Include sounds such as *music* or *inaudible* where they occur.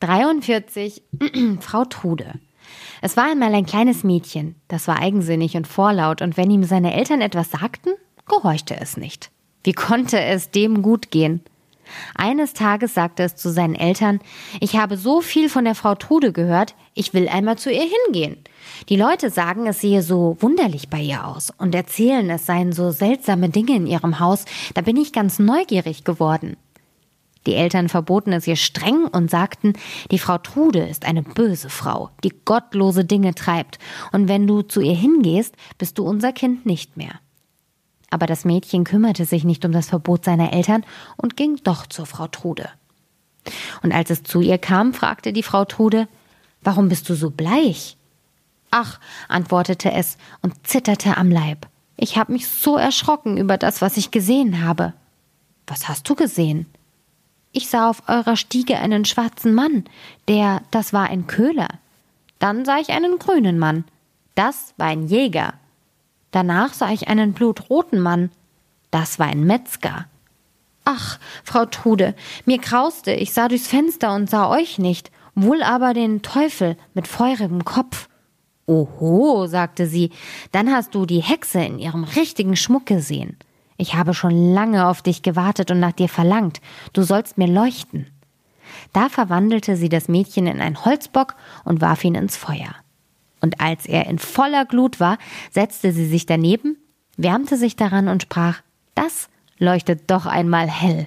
43. *clears throat* Frau Trude. Es war einmal ein kleines Mädchen, das war eigensinnig und vorlaut, und wenn ihm seine Eltern etwas sagten, gehorchte es nicht. Wie konnte es dem gut gehen? Eines Tages sagte es zu seinen Eltern, ich habe so viel von der Frau Trude gehört, ich will einmal zu ihr hingehen. Die Leute sagen, es sehe so wunderlich bei ihr aus und erzählen, es seien so seltsame Dinge in ihrem Haus, da bin ich ganz neugierig geworden. Die Eltern verboten es ihr streng und sagten, die Frau Trude ist eine böse Frau, die gottlose Dinge treibt, und wenn du zu ihr hingehst, bist du unser Kind nicht mehr. Aber das Mädchen kümmerte sich nicht um das Verbot seiner Eltern und ging doch zur Frau Trude. Und als es zu ihr kam, fragte die Frau Trude, Warum bist du so bleich? Ach, antwortete es und zitterte am Leib. Ich habe mich so erschrocken über das, was ich gesehen habe. Was hast du gesehen? Ich sah auf eurer Stiege einen schwarzen Mann, der, das war ein Köhler. Dann sah ich einen grünen Mann. Das war ein Jäger. Danach sah ich einen blutroten Mann. Das war ein Metzger. Ach, Frau Trude, mir grauste, ich sah durchs Fenster und sah euch nicht, wohl aber den Teufel mit feurigem Kopf. Oho, sagte sie, dann hast du die Hexe in ihrem richtigen Schmuck gesehen. Ich habe schon lange auf dich gewartet und nach dir verlangt. Du sollst mir leuchten. Da verwandelte sie das Mädchen in einen Holzbock und warf ihn ins Feuer. Und als er in voller Glut war, setzte sie sich daneben, wärmte sich daran und sprach, das leuchtet doch einmal hell.